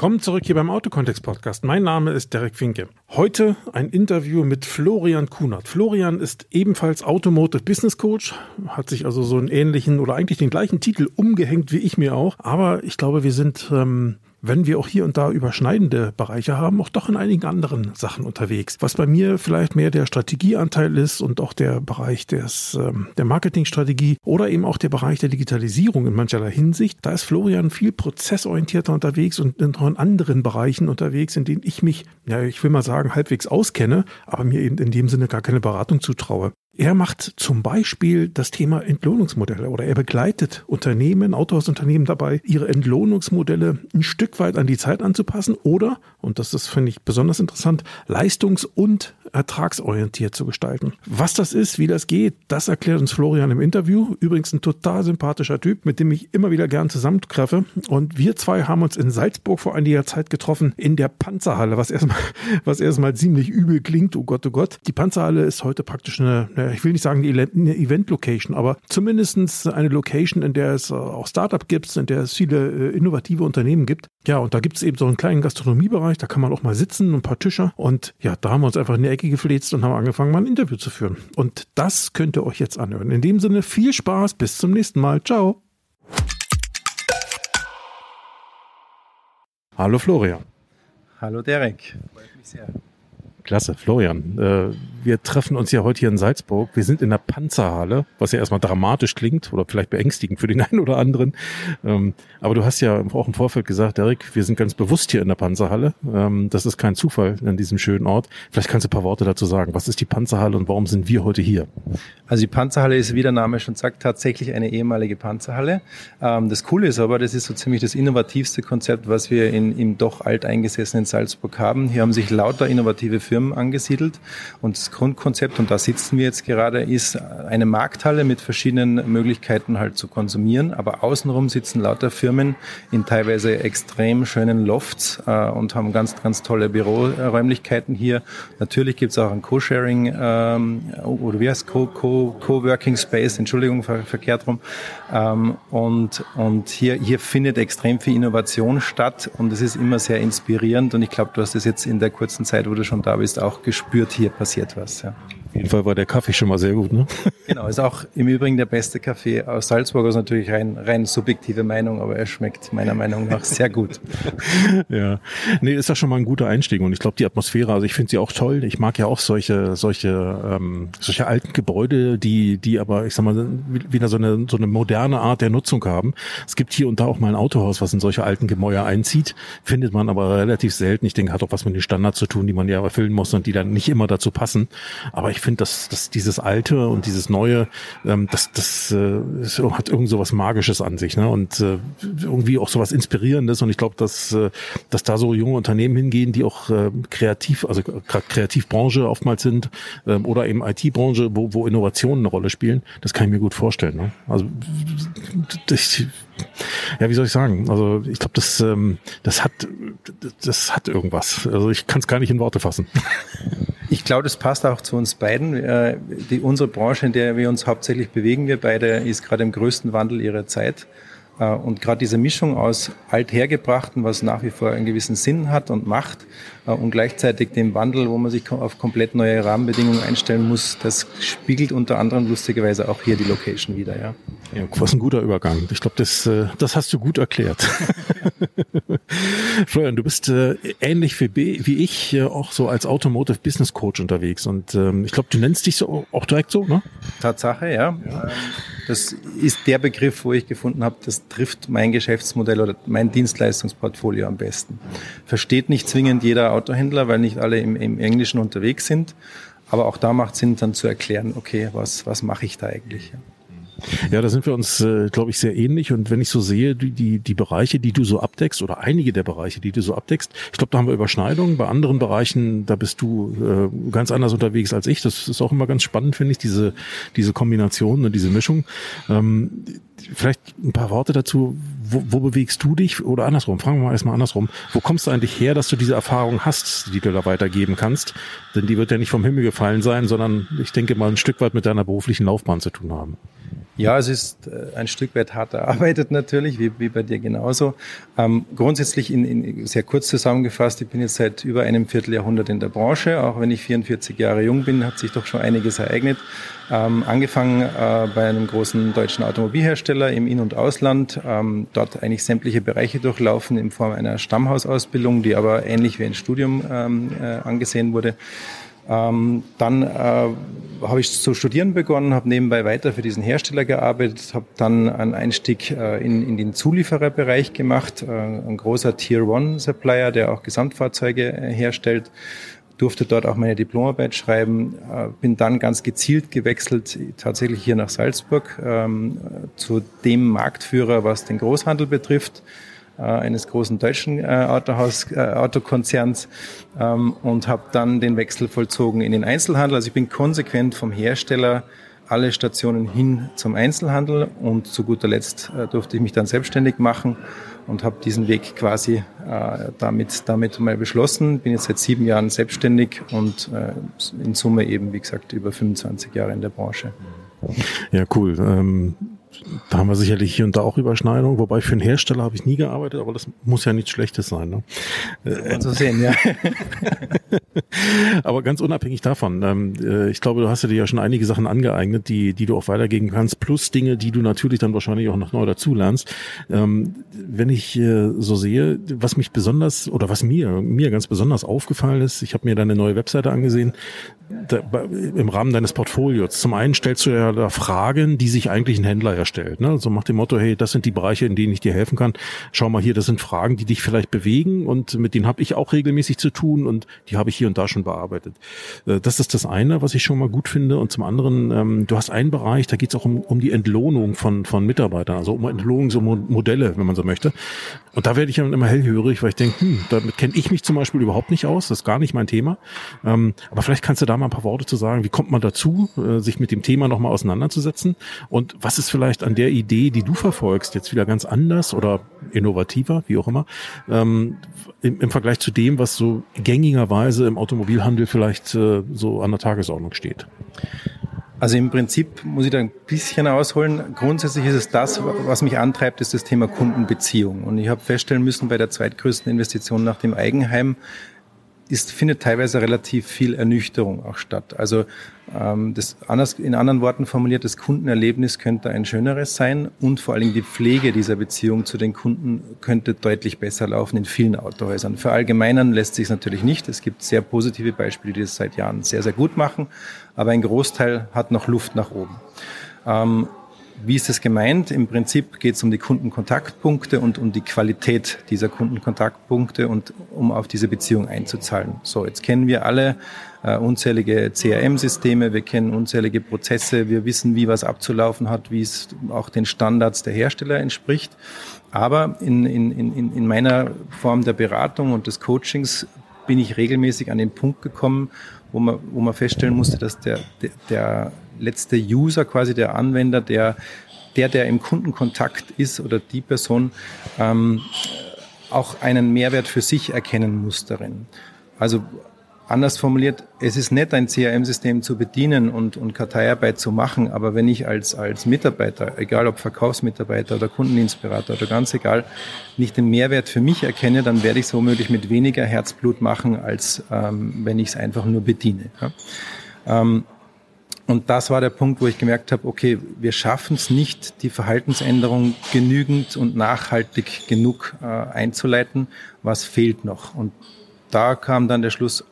Willkommen zurück hier beim Autokontext Podcast. Mein Name ist Derek Finke. Heute ein Interview mit Florian Kunert. Florian ist ebenfalls Automotive Business Coach, hat sich also so einen ähnlichen oder eigentlich den gleichen Titel umgehängt wie ich mir auch. Aber ich glaube, wir sind ähm, wenn wir auch hier und da überschneidende Bereiche haben, auch doch in einigen anderen Sachen unterwegs. Was bei mir vielleicht mehr der Strategieanteil ist und auch der Bereich des, ähm, der Marketingstrategie oder eben auch der Bereich der Digitalisierung in mancherlei Hinsicht, da ist Florian viel prozessorientierter unterwegs und in anderen Bereichen unterwegs, in denen ich mich, ja, ich will mal sagen, halbwegs auskenne, aber mir eben in dem Sinne gar keine Beratung zutraue. Er macht zum Beispiel das Thema Entlohnungsmodelle oder er begleitet Unternehmen, Autohausunternehmen dabei, ihre Entlohnungsmodelle ein Stück weit an die Zeit anzupassen oder, und das ist, finde ich, besonders interessant, leistungs- und ertragsorientiert zu gestalten. Was das ist, wie das geht, das erklärt uns Florian im Interview. Übrigens ein total sympathischer Typ, mit dem ich immer wieder gern zusammentreffe. Und wir zwei haben uns in Salzburg vor einiger Zeit getroffen in der Panzerhalle, was erstmal, was erstmal ziemlich übel klingt. Oh Gott, oh Gott. Die Panzerhalle ist heute praktisch eine, ich will nicht sagen eine Event-Location, aber zumindestens eine Location, in der es auch Startup gibt, in der es viele äh, innovative Unternehmen gibt. Ja, und da gibt es eben so einen kleinen Gastronomiebereich, da kann man auch mal sitzen, ein paar Tische. Und ja, da haben wir uns einfach in die Ecke gefläzt und haben angefangen, mal ein Interview zu führen. Und das könnt ihr euch jetzt anhören. In dem Sinne, viel Spaß, bis zum nächsten Mal. Ciao. Hallo Florian. Hallo Derek. Freut mich sehr. Klasse, Florian. Äh, wir treffen uns ja heute hier in Salzburg. Wir sind in der Panzerhalle, was ja erstmal dramatisch klingt oder vielleicht beängstigend für den einen oder anderen. Ähm, aber du hast ja auch im Vorfeld gesagt, Derek, wir sind ganz bewusst hier in der Panzerhalle. Ähm, das ist kein Zufall an diesem schönen Ort. Vielleicht kannst du ein paar Worte dazu sagen. Was ist die Panzerhalle und warum sind wir heute hier? Also die Panzerhalle ist, wie der Name schon sagt, tatsächlich eine ehemalige Panzerhalle. Ähm, das Coole ist aber, das ist so ziemlich das innovativste Konzept, was wir in, im doch alteingesessenen Salzburg haben. Hier haben sich lauter innovative Firmen angesiedelt. Und das Grundkonzept, und da sitzen wir jetzt gerade, ist eine Markthalle mit verschiedenen Möglichkeiten halt zu konsumieren, aber außenrum sitzen lauter Firmen in teilweise extrem schönen Lofts äh, und haben ganz, ganz tolle Büroräumlichkeiten hier. Natürlich gibt es auch ein Co-Sharing ähm, oder wie heißt Co-Working -Co Space, Entschuldigung, ver verkehrt rum. Ähm, und und hier, hier findet extrem viel Innovation statt. Und es ist immer sehr inspirierend. Und ich glaube, du hast es jetzt in der kurzen Zeit, wo du schon da bist, auch gespürt, hier passiert was. Ja. Auf jeden Fall war der Kaffee schon mal sehr gut, ne? Genau, ist auch im Übrigen der beste Kaffee aus Salzburg. Das ist natürlich rein, rein subjektive Meinung, aber er schmeckt meiner Meinung nach sehr gut. ja, nee, ist ja schon mal ein guter Einstieg und ich glaube die Atmosphäre, also ich finde sie auch toll. Ich mag ja auch solche, solche, ähm, solche alten Gebäude, die, die aber, ich sag mal, wieder so eine, so eine moderne Art der Nutzung haben. Es gibt hier und da auch mal ein Autohaus, was in solche alten Gemäuer einzieht, findet man aber relativ selten. Ich denke, hat auch was mit den Standards zu tun, die man ja erfüllen muss und die dann nicht immer dazu passen. Aber ich ich finde, dass, dass dieses Alte und dieses Neue, ähm, das, das äh, hat irgend so was Magisches an sich, ne? Und äh, irgendwie auch so was Inspirierendes. Und ich glaube, dass, äh, dass da so junge Unternehmen hingehen, die auch äh, kreativ, also gerade Kreativbranche oftmals sind, äh, oder eben IT-Branche, wo, wo Innovationen eine Rolle spielen, das kann ich mir gut vorstellen. Ne? Also das, ja, wie soll ich sagen? Also ich glaube, das, ähm, das hat, das hat irgendwas. Also ich kann es gar nicht in Worte fassen. Ich glaube, das passt auch zu uns beiden. Äh, die, unsere Branche, in der wir uns hauptsächlich bewegen, wir beide, ist gerade im größten Wandel ihrer Zeit. Äh, und gerade diese Mischung aus althergebrachten, was nach wie vor einen gewissen Sinn hat und macht, und gleichzeitig dem Wandel, wo man sich auf komplett neue Rahmenbedingungen einstellen muss, das spiegelt unter anderem lustigerweise auch hier die Location wieder. Ja, ja was ein guter Übergang. Ich glaube, das, äh, das hast du gut erklärt. Florian, du bist ähnlich wie, wie ich auch so als Automotive Business Coach unterwegs und ähm, ich glaube, du nennst dich so auch direkt so, ne? Tatsache, ja. ja. Das ist der Begriff, wo ich gefunden habe, das trifft mein Geschäftsmodell oder mein Dienstleistungsportfolio am besten. Versteht nicht zwingend jeder Autohändler, weil nicht alle im, im Englischen unterwegs sind. Aber auch da macht Sinn, dann zu erklären, okay, was, was mache ich da eigentlich? Ja. Ja, da sind wir uns, äh, glaube ich, sehr ähnlich. Und wenn ich so sehe, die, die, die Bereiche, die du so abdeckst, oder einige der Bereiche, die du so abdeckst, ich glaube, da haben wir Überschneidungen. Bei anderen Bereichen, da bist du äh, ganz anders unterwegs als ich. Das ist auch immer ganz spannend, finde ich, diese, diese Kombination und diese Mischung. Ähm, vielleicht ein paar Worte dazu. Wo, wo bewegst du dich? Oder andersrum, fragen wir mal erstmal andersrum. Wo kommst du eigentlich her, dass du diese Erfahrung hast, die du da weitergeben kannst? Denn die wird ja nicht vom Himmel gefallen sein, sondern ich denke mal ein Stück weit mit deiner beruflichen Laufbahn zu tun haben. Ja, es ist äh, ein Stück weit hart erarbeitet natürlich, wie, wie bei dir genauso. Ähm, grundsätzlich in, in, sehr kurz zusammengefasst, ich bin jetzt seit über einem Vierteljahrhundert in der Branche. Auch wenn ich 44 Jahre jung bin, hat sich doch schon einiges ereignet. Ähm, angefangen äh, bei einem großen deutschen Automobilhersteller im In- und Ausland, ähm, dort eigentlich sämtliche Bereiche durchlaufen in Form einer Stammhausausbildung, die aber ähnlich wie ein Studium ähm, äh, angesehen wurde. Ähm, dann äh, habe ich zu studieren begonnen, habe nebenbei weiter für diesen Hersteller gearbeitet, habe dann einen Einstieg äh, in, in den Zuliefererbereich gemacht, äh, ein großer Tier One Supplier, der auch Gesamtfahrzeuge äh, herstellt durfte dort auch meine Diplomarbeit schreiben, äh, bin dann ganz gezielt gewechselt, tatsächlich hier nach Salzburg, ähm, zu dem Marktführer, was den Großhandel betrifft äh, eines großen deutschen äh, Autohaus, äh, Autokonzerns ähm, und habe dann den Wechsel vollzogen in den Einzelhandel. Also ich bin konsequent vom Hersteller alle Stationen hin zum Einzelhandel und zu guter Letzt äh, durfte ich mich dann selbstständig machen und habe diesen Weg quasi äh, damit, damit mal beschlossen. Bin jetzt seit sieben Jahren selbstständig und äh, in Summe eben, wie gesagt, über 25 Jahre in der Branche. Ja, cool. Ähm da haben wir sicherlich hier und da auch Überschneidungen, wobei für einen Hersteller habe ich nie gearbeitet, aber das muss ja nichts Schlechtes sein. Ne? Äh, so sehen, ja. aber ganz unabhängig davon, ähm, äh, ich glaube, du hast ja dir ja schon einige Sachen angeeignet, die, die du auch weitergeben kannst, plus Dinge, die du natürlich dann wahrscheinlich auch noch neu dazulernst. Ähm, wenn ich äh, so sehe, was mich besonders oder was mir, mir ganz besonders aufgefallen ist, ich habe mir deine neue Webseite angesehen, da, im Rahmen deines Portfolios. Zum einen stellst du ja da Fragen, die sich eigentlich ein Händler ja stellt. Ne? So macht dem Motto, hey, das sind die Bereiche, in denen ich dir helfen kann. Schau mal hier, das sind Fragen, die dich vielleicht bewegen und mit denen habe ich auch regelmäßig zu tun und die habe ich hier und da schon bearbeitet. Äh, das ist das eine, was ich schon mal gut finde. Und zum anderen, ähm, du hast einen Bereich, da geht es auch um, um die Entlohnung von, von Mitarbeitern, also um Entlohnungsmodelle, wenn man so möchte. Und da werde ich dann immer hellhörig, weil ich denke, hm, damit kenne ich mich zum Beispiel überhaupt nicht aus, das ist gar nicht mein Thema. Ähm, aber vielleicht kannst du da mal ein paar Worte zu sagen, wie kommt man dazu, äh, sich mit dem Thema nochmal auseinanderzusetzen und was ist vielleicht an der Idee, die du verfolgst, jetzt wieder ganz anders oder innovativer, wie auch immer, ähm, im, im, Vergleich zu dem, was so gängigerweise im Automobilhandel vielleicht äh, so an der Tagesordnung steht? Also im Prinzip muss ich da ein bisschen ausholen. Grundsätzlich ist es das, was mich antreibt, ist das Thema Kundenbeziehung. Und ich habe feststellen müssen, bei der zweitgrößten Investition nach dem Eigenheim, ist, findet teilweise relativ viel Ernüchterung auch statt. Also ähm, das anders, in anderen Worten formuliert, das Kundenerlebnis könnte ein schöneres sein und vor allen Dingen die Pflege dieser Beziehung zu den Kunden könnte deutlich besser laufen in vielen Autohäusern. Verallgemeinern lässt sich natürlich nicht. Es gibt sehr positive Beispiele, die das seit Jahren sehr, sehr gut machen, aber ein Großteil hat noch Luft nach oben. Ähm, wie ist das gemeint? Im Prinzip geht es um die Kundenkontaktpunkte und um die Qualität dieser Kundenkontaktpunkte und um auf diese Beziehung einzuzahlen. So, jetzt kennen wir alle äh, unzählige CRM-Systeme, wir kennen unzählige Prozesse, wir wissen, wie was abzulaufen hat, wie es auch den Standards der Hersteller entspricht. Aber in, in, in, in meiner Form der Beratung und des Coachings bin ich regelmäßig an den Punkt gekommen, wo man, wo man feststellen musste, dass der, der, der letzte User, quasi der Anwender, der, der, der im Kundenkontakt ist oder die Person, ähm, auch einen Mehrwert für sich erkennen muss darin. Also anders formuliert, es ist nett, ein CRM-System zu bedienen und, und Karteiarbeit zu machen, aber wenn ich als, als Mitarbeiter, egal ob Verkaufsmitarbeiter oder Kundendienstberater oder ganz egal, nicht den Mehrwert für mich erkenne, dann werde ich es womöglich mit weniger Herzblut machen, als ähm, wenn ich es einfach nur bediene. Ja? Ähm, und das war der Punkt, wo ich gemerkt habe, okay, wir schaffen es nicht, die Verhaltensänderung genügend und nachhaltig genug äh, einzuleiten. Was fehlt noch? Und da kam dann der Schluss,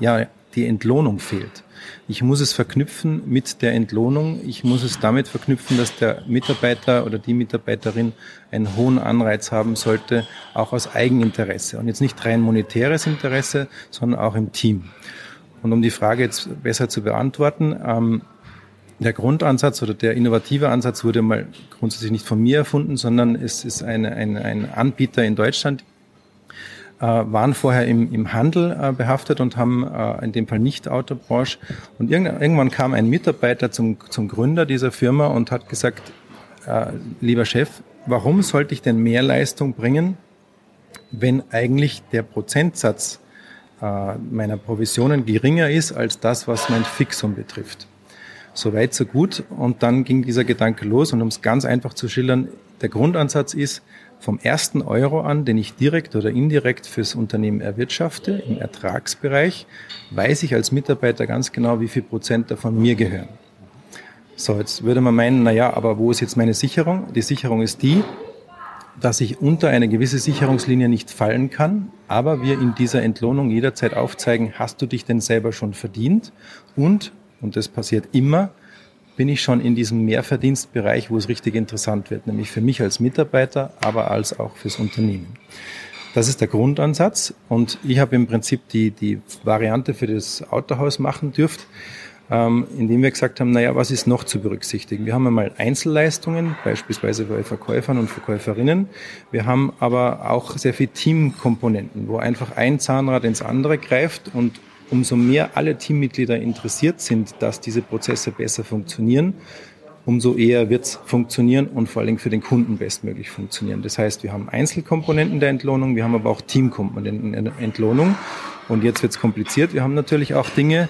ja, die Entlohnung fehlt. Ich muss es verknüpfen mit der Entlohnung. Ich muss es damit verknüpfen, dass der Mitarbeiter oder die Mitarbeiterin einen hohen Anreiz haben sollte, auch aus Eigeninteresse. Und jetzt nicht rein monetäres Interesse, sondern auch im Team. Und um die Frage jetzt besser zu beantworten, ähm, der Grundansatz oder der innovative Ansatz wurde mal grundsätzlich nicht von mir erfunden, sondern es ist eine, ein, ein Anbieter in Deutschland, äh, waren vorher im, im Handel äh, behaftet und haben äh, in dem Fall nicht Autobranche. Und irgendwann kam ein Mitarbeiter zum, zum Gründer dieser Firma und hat gesagt, äh, lieber Chef, warum sollte ich denn mehr Leistung bringen, wenn eigentlich der Prozentsatz meiner Provisionen geringer ist als das, was mein Fixum betrifft. So weit, so gut. Und dann ging dieser Gedanke los. Und um es ganz einfach zu schildern, der Grundansatz ist, vom ersten Euro an, den ich direkt oder indirekt fürs Unternehmen erwirtschafte, im Ertragsbereich, weiß ich als Mitarbeiter ganz genau, wie viel Prozent davon mir gehören. So, jetzt würde man meinen, na ja, aber wo ist jetzt meine Sicherung? Die Sicherung ist die, dass ich unter eine gewisse Sicherungslinie nicht fallen kann, aber wir in dieser Entlohnung jederzeit aufzeigen, hast du dich denn selber schon verdient? Und, und das passiert immer, bin ich schon in diesem Mehrverdienstbereich, wo es richtig interessant wird, nämlich für mich als Mitarbeiter, aber als auch fürs Unternehmen. Das ist der Grundansatz und ich habe im Prinzip die, die Variante für das Autohaus machen dürft, ähm, indem wir gesagt haben, naja, was ist noch zu berücksichtigen? Wir haben einmal Einzelleistungen, beispielsweise bei Verkäufern und Verkäuferinnen. Wir haben aber auch sehr viel Teamkomponenten, wo einfach ein Zahnrad ins andere greift und umso mehr alle Teammitglieder interessiert sind, dass diese Prozesse besser funktionieren, umso eher wird es funktionieren und vor allem für den Kunden bestmöglich funktionieren. Das heißt, wir haben Einzelkomponenten der Entlohnung, wir haben aber auch Teamkomponenten der Entlohnung. Und jetzt wird es kompliziert. Wir haben natürlich auch Dinge,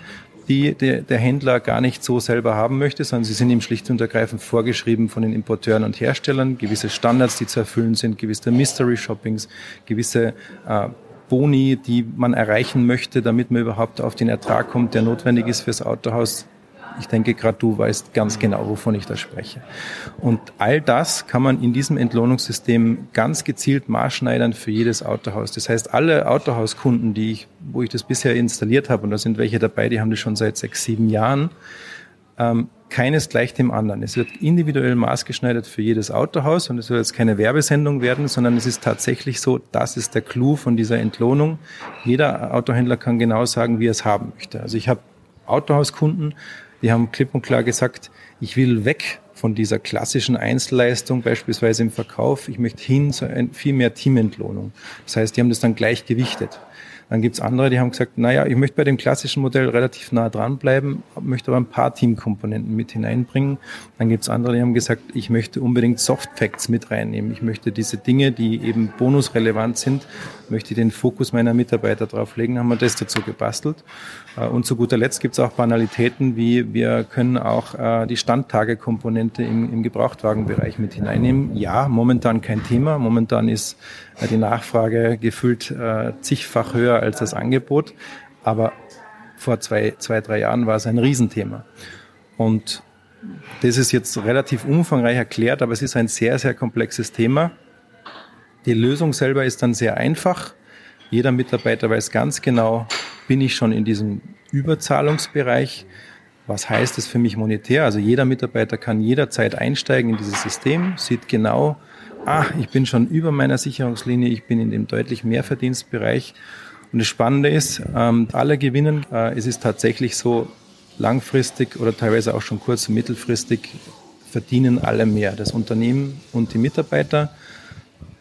die der, der, Händler gar nicht so selber haben möchte, sondern sie sind ihm schlicht und ergreifend vorgeschrieben von den Importeuren und Herstellern, gewisse Standards, die zu erfüllen sind, gewisse Mystery Shoppings, gewisse äh, Boni, die man erreichen möchte, damit man überhaupt auf den Ertrag kommt, der notwendig ist fürs Autohaus. Ich denke, gerade du weißt ganz genau, wovon ich da spreche. Und all das kann man in diesem Entlohnungssystem ganz gezielt maßschneidern für jedes Autohaus. Das heißt, alle Autohauskunden, die ich, wo ich das bisher installiert habe, und da sind welche dabei, die haben das schon seit sechs, sieben Jahren, ähm, keines gleich dem anderen. Es wird individuell maßgeschneidert für jedes Autohaus und es soll jetzt keine Werbesendung werden, sondern es ist tatsächlich so, das ist der Clou von dieser Entlohnung. Jeder Autohändler kann genau sagen, wie er es haben möchte. Also ich habe Autohauskunden, die haben klipp und klar gesagt, ich will weg von dieser klassischen Einzelleistung, beispielsweise im Verkauf. Ich möchte hin zu viel mehr Teamentlohnung. Das heißt, die haben das dann gleich gewichtet. Dann gibt's andere, die haben gesagt, naja, ich möchte bei dem klassischen Modell relativ nah dranbleiben, möchte aber ein paar Teamkomponenten mit hineinbringen. Dann gibt's andere, die haben gesagt, ich möchte unbedingt Soft Facts mit reinnehmen. Ich möchte diese Dinge, die eben bonusrelevant sind, möchte den Fokus meiner Mitarbeiter drauf legen, haben wir das dazu gebastelt. Äh, und zu guter Letzt gibt's auch Banalitäten, wie wir können auch äh, die Standtagekomponente im, im Gebrauchtwagenbereich mit hineinnehmen. Ja, momentan kein Thema. Momentan ist äh, die Nachfrage gefühlt zigfach höher als das Angebot. Aber vor zwei, zwei, drei Jahren war es ein Riesenthema. Und das ist jetzt relativ umfangreich erklärt, aber es ist ein sehr, sehr komplexes Thema. Die Lösung selber ist dann sehr einfach. Jeder Mitarbeiter weiß ganz genau, bin ich schon in diesem Überzahlungsbereich. Was heißt das für mich monetär? Also jeder Mitarbeiter kann jederzeit einsteigen in dieses System, sieht genau, ah, ich bin schon über meiner Sicherungslinie, ich bin in dem deutlich Mehrverdienstbereich. Und das Spannende ist, ähm, alle gewinnen. Äh, es ist tatsächlich so, langfristig oder teilweise auch schon kurz- und mittelfristig verdienen alle mehr, das Unternehmen und die Mitarbeiter.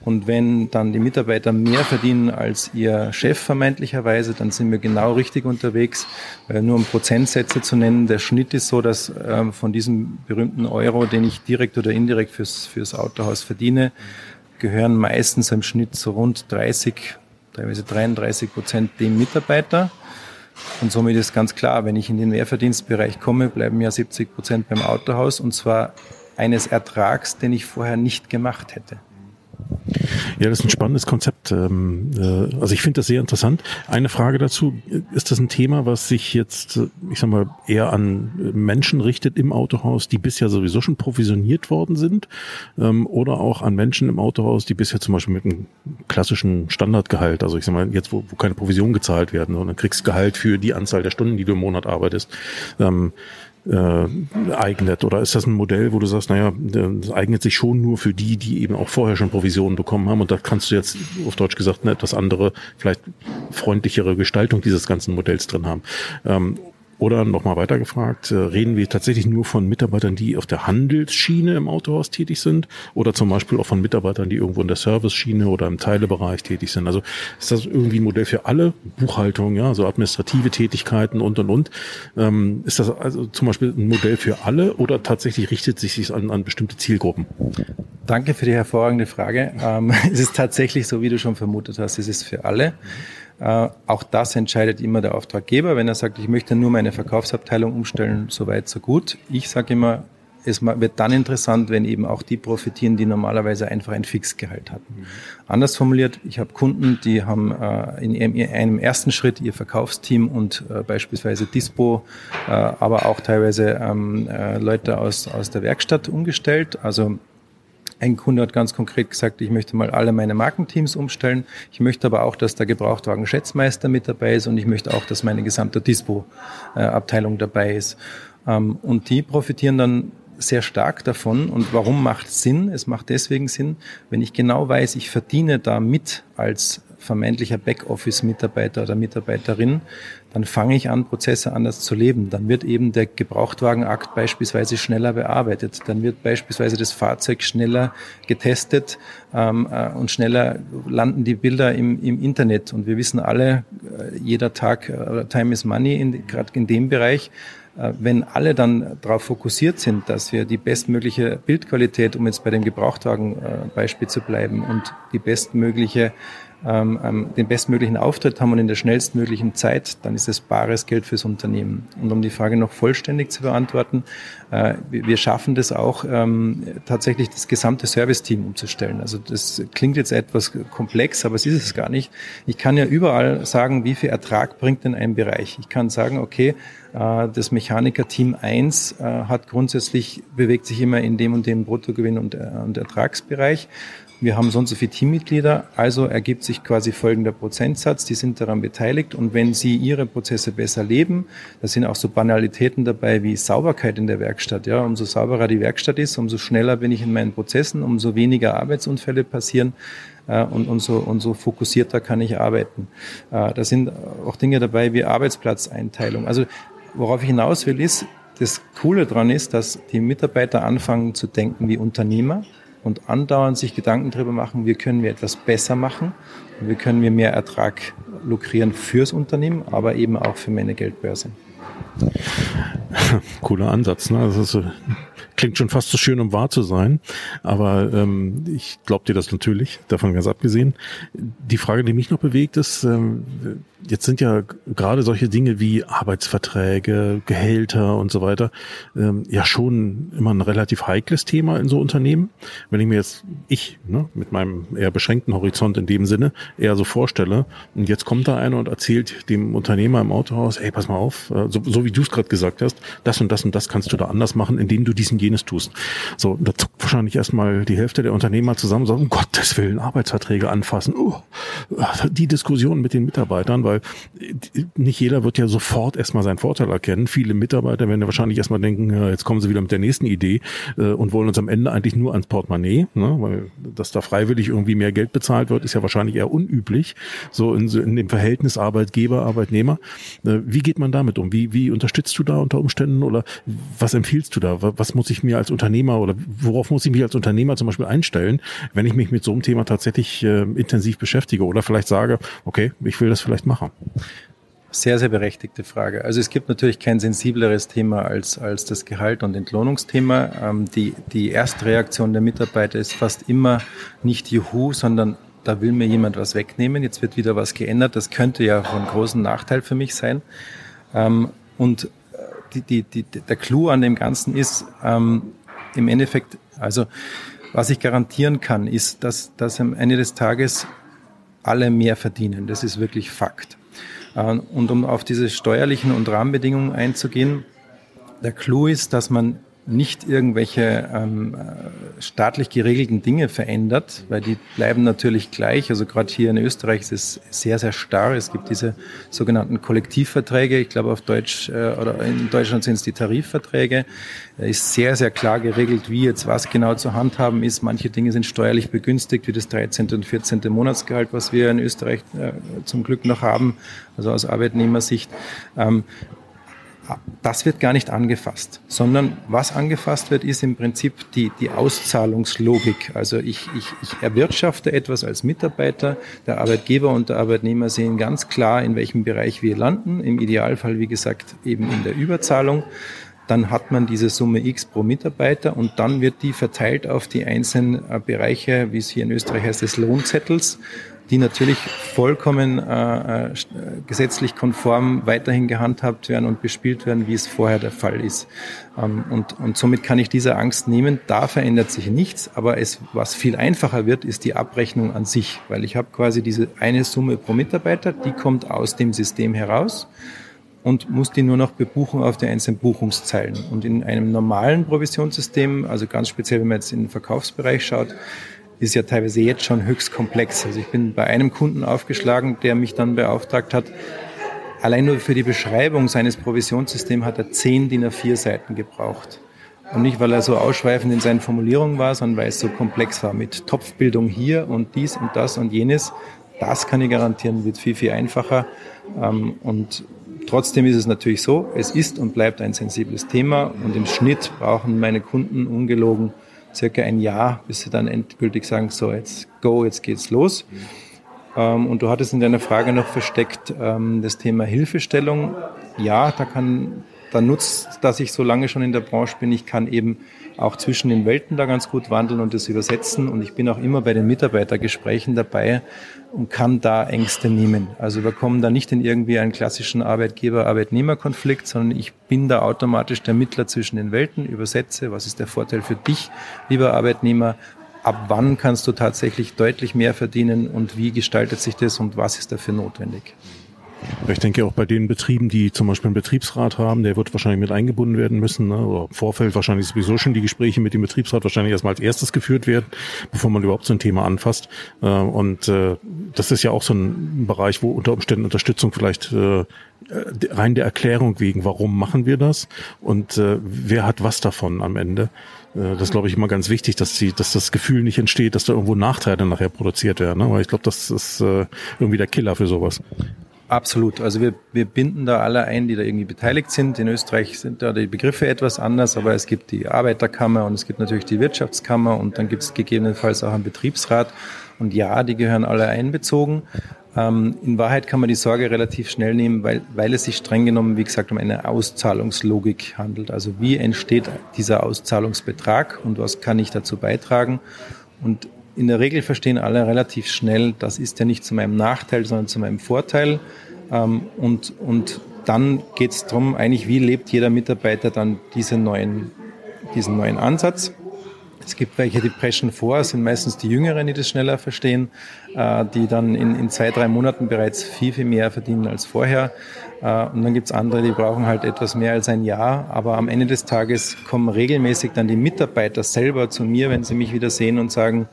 Und wenn dann die Mitarbeiter mehr verdienen als ihr Chef vermeintlicherweise, dann sind wir genau richtig unterwegs. Weil nur um Prozentsätze zu nennen, der Schnitt ist so, dass ähm, von diesem berühmten Euro, den ich direkt oder indirekt fürs, fürs Autohaus verdiene, gehören meistens im Schnitt so rund 30, teilweise 33 Prozent dem Mitarbeiter. Und somit ist ganz klar, wenn ich in den Mehrverdienstbereich komme, bleiben ja 70 Prozent beim Autohaus und zwar eines Ertrags, den ich vorher nicht gemacht hätte. Ja, das ist ein spannendes Konzept. Ähm, äh, also ich finde das sehr interessant. Eine Frage dazu, ist das ein Thema, was sich jetzt, ich sag mal, eher an Menschen richtet im Autohaus, die bisher sowieso schon provisioniert worden sind? Ähm, oder auch an Menschen im Autohaus, die bisher zum Beispiel mit einem klassischen Standardgehalt, also ich sag mal, jetzt wo, wo keine Provision gezahlt werden, sondern kriegst Gehalt für die Anzahl der Stunden, die du im Monat arbeitest, ähm, äh, eignet? Oder ist das ein Modell, wo du sagst, naja, das eignet sich schon nur für die, die eben auch vorher schon Provisionen bekommen haben und da kannst du jetzt auf Deutsch gesagt eine etwas andere, vielleicht freundlichere Gestaltung dieses ganzen Modells drin haben. Ähm, oder nochmal weitergefragt, äh, reden wir tatsächlich nur von Mitarbeitern, die auf der Handelsschiene im Autohaus tätig sind oder zum Beispiel auch von Mitarbeitern, die irgendwo in der Service-Schiene oder im Teilebereich tätig sind? Also ist das irgendwie ein Modell für alle? Buchhaltung, ja, so administrative Tätigkeiten und und und. Ähm, ist das also zum Beispiel ein Modell für alle oder tatsächlich richtet sich es an, an bestimmte Zielgruppen? Danke für die hervorragende Frage. Ähm, es ist tatsächlich so, wie du schon vermutet hast, es ist für alle. Äh, auch das entscheidet immer der Auftraggeber. Wenn er sagt, ich möchte nur meine Verkaufsabteilung umstellen, so weit, so gut. Ich sage immer, es wird dann interessant, wenn eben auch die profitieren, die normalerweise einfach ein Fixgehalt hatten. Mhm. Anders formuliert, ich habe Kunden, die haben äh, in einem ersten Schritt ihr Verkaufsteam und äh, beispielsweise Dispo, äh, aber auch teilweise ähm, äh, Leute aus, aus der Werkstatt umgestellt. Also ein Kunde hat ganz konkret gesagt, ich möchte mal alle meine Markenteams umstellen. Ich möchte aber auch, dass der Gebrauchtwagen Schätzmeister mit dabei ist und ich möchte auch, dass meine gesamte Dispo-Abteilung dabei ist. Ähm, und die profitieren dann sehr stark davon. Und warum macht es Sinn? Es macht deswegen Sinn, wenn ich genau weiß, ich verdiene da mit als vermeintlicher Backoffice-Mitarbeiter oder Mitarbeiterin, dann fange ich an, Prozesse anders zu leben. Dann wird eben der Gebrauchtwagenakt beispielsweise schneller bearbeitet. Dann wird beispielsweise das Fahrzeug schneller getestet ähm, äh, und schneller landen die Bilder im, im Internet. Und wir wissen alle, äh, jeder Tag, äh, Time is Money, gerade in dem Bereich. Äh, wenn alle dann darauf fokussiert sind, dass wir die bestmögliche Bildqualität, um jetzt bei dem Gebrauchtwagen-Beispiel zu bleiben, und die bestmögliche ähm, ähm, den bestmöglichen Auftritt haben und in der schnellstmöglichen Zeit, dann ist es bares Geld fürs Unternehmen. Und um die Frage noch vollständig zu beantworten, äh, wir schaffen das auch ähm, tatsächlich das gesamte Serviceteam umzustellen. Also das klingt jetzt etwas komplex, aber es ist es gar nicht. Ich kann ja überall sagen, wie viel Ertrag bringt denn ein Bereich. Ich kann sagen, okay, äh, das Mechaniker-Team 1 äh, hat grundsätzlich, bewegt sich immer in dem und dem Bruttogewinn und, äh, und Ertragsbereich wir haben sonst so viele Teammitglieder, also ergibt sich quasi folgender Prozentsatz, die sind daran beteiligt und wenn sie ihre Prozesse besser leben, da sind auch so Banalitäten dabei wie Sauberkeit in der Werkstatt, ja, umso sauberer die Werkstatt ist, umso schneller bin ich in meinen Prozessen, umso weniger Arbeitsunfälle passieren äh, und umso, umso fokussierter kann ich arbeiten. Äh, da sind auch Dinge dabei wie Arbeitsplatzeinteilung. Also worauf ich hinaus will ist, das Coole dran ist, dass die Mitarbeiter anfangen zu denken wie Unternehmer und andauernd sich Gedanken darüber machen, wie können wir etwas besser machen und wie können wir mehr Ertrag lukrieren fürs Unternehmen, aber eben auch für meine Geldbörse. Cooler Ansatz. Ne? Das ist, klingt schon fast zu so schön, um wahr zu sein. Aber ähm, ich glaube dir das natürlich, davon ganz abgesehen. Die Frage, die mich noch bewegt, ist, ähm, jetzt sind ja gerade solche Dinge wie Arbeitsverträge, Gehälter und so weiter ähm, ja schon immer ein relativ heikles Thema in so Unternehmen. Wenn ich mir jetzt, ich ne, mit meinem eher beschränkten Horizont in dem Sinne eher so vorstelle, und jetzt kommt da einer und erzählt dem Unternehmer im Autohaus, ey, pass mal auf, äh, so, so wie du es gerade gesagt hast, das und das und das kannst du da anders machen, indem du diesen jenes tust. So, da zuckt wahrscheinlich erstmal die Hälfte der Unternehmer zusammen und sagt, um Gottes Willen, Arbeitsverträge anfassen. Uh, die Diskussion mit den Mitarbeitern, weil nicht jeder wird ja sofort erstmal seinen Vorteil erkennen. Viele Mitarbeiter werden ja wahrscheinlich erstmal denken, ja, jetzt kommen sie wieder mit der nächsten Idee äh, und wollen uns am Ende eigentlich nur ans Portemonnaie, ne? weil dass da freiwillig irgendwie mehr Geld bezahlt wird, ist ja wahrscheinlich eher unüblich, so in, in dem Verhältnis Arbeitgeber, Arbeitnehmer. Äh, wie geht man damit um? Wie, wie unterstützt du da unter Umständen oder was empfiehlst du da? Was muss ich mir als Unternehmer oder worauf muss ich mich als Unternehmer zum Beispiel einstellen, wenn ich mich mit so einem Thema tatsächlich äh, intensiv beschäftige oder vielleicht sage, okay, ich will das vielleicht machen? Sehr, sehr berechtigte Frage. Also es gibt natürlich kein sensibleres Thema als, als das Gehalt- und Entlohnungsthema. Ähm, die, die Erstreaktion der Mitarbeiter ist fast immer nicht Juhu, sondern da will mir jemand was wegnehmen. Jetzt wird wieder was geändert. Das könnte ja von großem Nachteil für mich sein. Ähm, und die, die, die, der Clou an dem Ganzen ist ähm, im Endeffekt, also was ich garantieren kann, ist, dass, dass am Ende des Tages alle mehr verdienen. Das ist wirklich Fakt. Äh, und um auf diese steuerlichen und Rahmenbedingungen einzugehen, der Clou ist, dass man nicht irgendwelche ähm, äh, staatlich geregelten Dinge verändert, weil die bleiben natürlich gleich. Also gerade hier in Österreich ist es sehr, sehr starr. Es gibt diese sogenannten Kollektivverträge. Ich glaube auf Deutsch äh, oder in Deutschland sind es die Tarifverträge. Da ist sehr, sehr klar geregelt, wie jetzt was genau zu handhaben ist. Manche Dinge sind steuerlich begünstigt, wie das 13. und 14. Monatsgehalt, was wir in Österreich äh, zum Glück noch haben, also aus Arbeitnehmersicht. Ähm, das wird gar nicht angefasst, sondern was angefasst wird, ist im Prinzip die, die Auszahlungslogik. Also ich, ich, ich erwirtschafte etwas als Mitarbeiter, der Arbeitgeber und der Arbeitnehmer sehen ganz klar, in welchem Bereich wir landen. Im Idealfall, wie gesagt, eben in der Überzahlung dann hat man diese Summe X pro Mitarbeiter und dann wird die verteilt auf die einzelnen äh, Bereiche, wie es hier in Österreich heißt, des Lohnzettels. Die natürlich vollkommen äh, äh, gesetzlich konform weiterhin gehandhabt werden und bespielt werden, wie es vorher der Fall ist. Ähm, und, und somit kann ich diese Angst nehmen. Da verändert sich nichts, aber es, was viel einfacher wird, ist die Abrechnung an sich, weil ich habe quasi diese eine Summe pro Mitarbeiter, die kommt aus dem System heraus und muss die nur noch bebuchen auf die einzelnen Buchungszeilen. Und in einem normalen Provisionssystem, also ganz speziell, wenn man jetzt in den Verkaufsbereich schaut, ist ja teilweise jetzt schon höchst komplex. Also ich bin bei einem Kunden aufgeschlagen, der mich dann beauftragt hat, allein nur für die Beschreibung seines Provisionssystems hat er zehn DIN A4 Seiten gebraucht. Und nicht, weil er so ausschweifend in seinen Formulierungen war, sondern weil es so komplex war mit Topfbildung hier und dies und das und jenes. Das kann ich garantieren, wird viel, viel einfacher. Ähm, und trotzdem ist es natürlich so, es ist und bleibt ein sensibles Thema und im Schnitt brauchen meine Kunden ungelogen circa ein Jahr, bis sie dann endgültig sagen, so jetzt go, jetzt geht's los. Ähm, und du hattest in deiner Frage noch versteckt ähm, das Thema Hilfestellung. Ja, da kann, da nutzt, dass ich so lange schon in der Branche bin, ich kann eben auch zwischen den Welten da ganz gut wandeln und das übersetzen. Und ich bin auch immer bei den Mitarbeitergesprächen dabei und kann da Ängste nehmen. Also wir kommen da nicht in irgendwie einen klassischen Arbeitgeber-Arbeitnehmer-Konflikt, sondern ich bin da automatisch der Mittler zwischen den Welten, übersetze, was ist der Vorteil für dich, lieber Arbeitnehmer, ab wann kannst du tatsächlich deutlich mehr verdienen und wie gestaltet sich das und was ist dafür notwendig. Ich denke auch bei den Betrieben, die zum Beispiel einen Betriebsrat haben, der wird wahrscheinlich mit eingebunden werden müssen. Ne? Oder im Vorfeld wahrscheinlich sowieso schon die Gespräche mit dem Betriebsrat wahrscheinlich erstmal als erstes geführt werden, bevor man überhaupt so ein Thema anfasst. Äh, und äh, das ist ja auch so ein Bereich, wo unter Umständen Unterstützung vielleicht äh, rein der Erklärung wegen, warum machen wir das und wer hat was davon am Ende. Das ist, glaube ich, immer ganz wichtig, dass, die, dass das Gefühl nicht entsteht, dass da irgendwo Nachteile nachher produziert werden. Ne? Weil ich glaube, das ist irgendwie der Killer für sowas. Absolut. Also wir, wir binden da alle ein, die da irgendwie beteiligt sind. In Österreich sind da die Begriffe etwas anders, aber es gibt die Arbeiterkammer und es gibt natürlich die Wirtschaftskammer und dann gibt es gegebenenfalls auch einen Betriebsrat. Und ja, die gehören alle einbezogen. Ähm, in Wahrheit kann man die Sorge relativ schnell nehmen, weil, weil es sich streng genommen, wie gesagt, um eine Auszahlungslogik handelt. Also wie entsteht dieser Auszahlungsbetrag und was kann ich dazu beitragen? Und in der Regel verstehen alle relativ schnell, das ist ja nicht zu meinem Nachteil, sondern zu meinem Vorteil. Ähm, und, und dann geht es darum, eigentlich, wie lebt jeder Mitarbeiter dann diesen neuen, diesen neuen Ansatz. Es gibt welche, die preschen vor, es sind meistens die Jüngeren, die das schneller verstehen, äh, die dann in, in zwei, drei Monaten bereits viel, viel mehr verdienen als vorher. Äh, und dann gibt es andere, die brauchen halt etwas mehr als ein Jahr. Aber am Ende des Tages kommen regelmäßig dann die Mitarbeiter selber zu mir, wenn sie mich wieder sehen und sagen,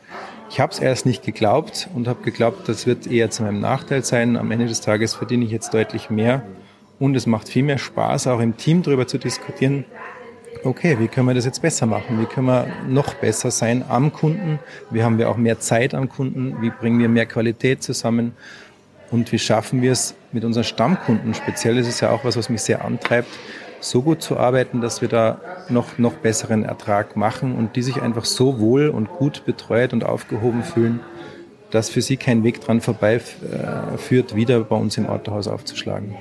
ich habe es erst nicht geglaubt und habe geglaubt, das wird eher zu meinem Nachteil sein. Am Ende des Tages verdiene ich jetzt deutlich mehr und es macht viel mehr Spaß, auch im Team darüber zu diskutieren. Okay, wie können wir das jetzt besser machen? Wie können wir noch besser sein am Kunden? Wie haben wir auch mehr Zeit am Kunden? Wie bringen wir mehr Qualität zusammen? Und wie schaffen wir es mit unseren Stammkunden? Speziell ist es ja auch was, was mich sehr antreibt, so gut zu arbeiten, dass wir da noch, noch besseren Ertrag machen und die sich einfach so wohl und gut betreut und aufgehoben fühlen, dass für sie kein Weg dran vorbei äh, führt, wieder bei uns im Autohaus aufzuschlagen.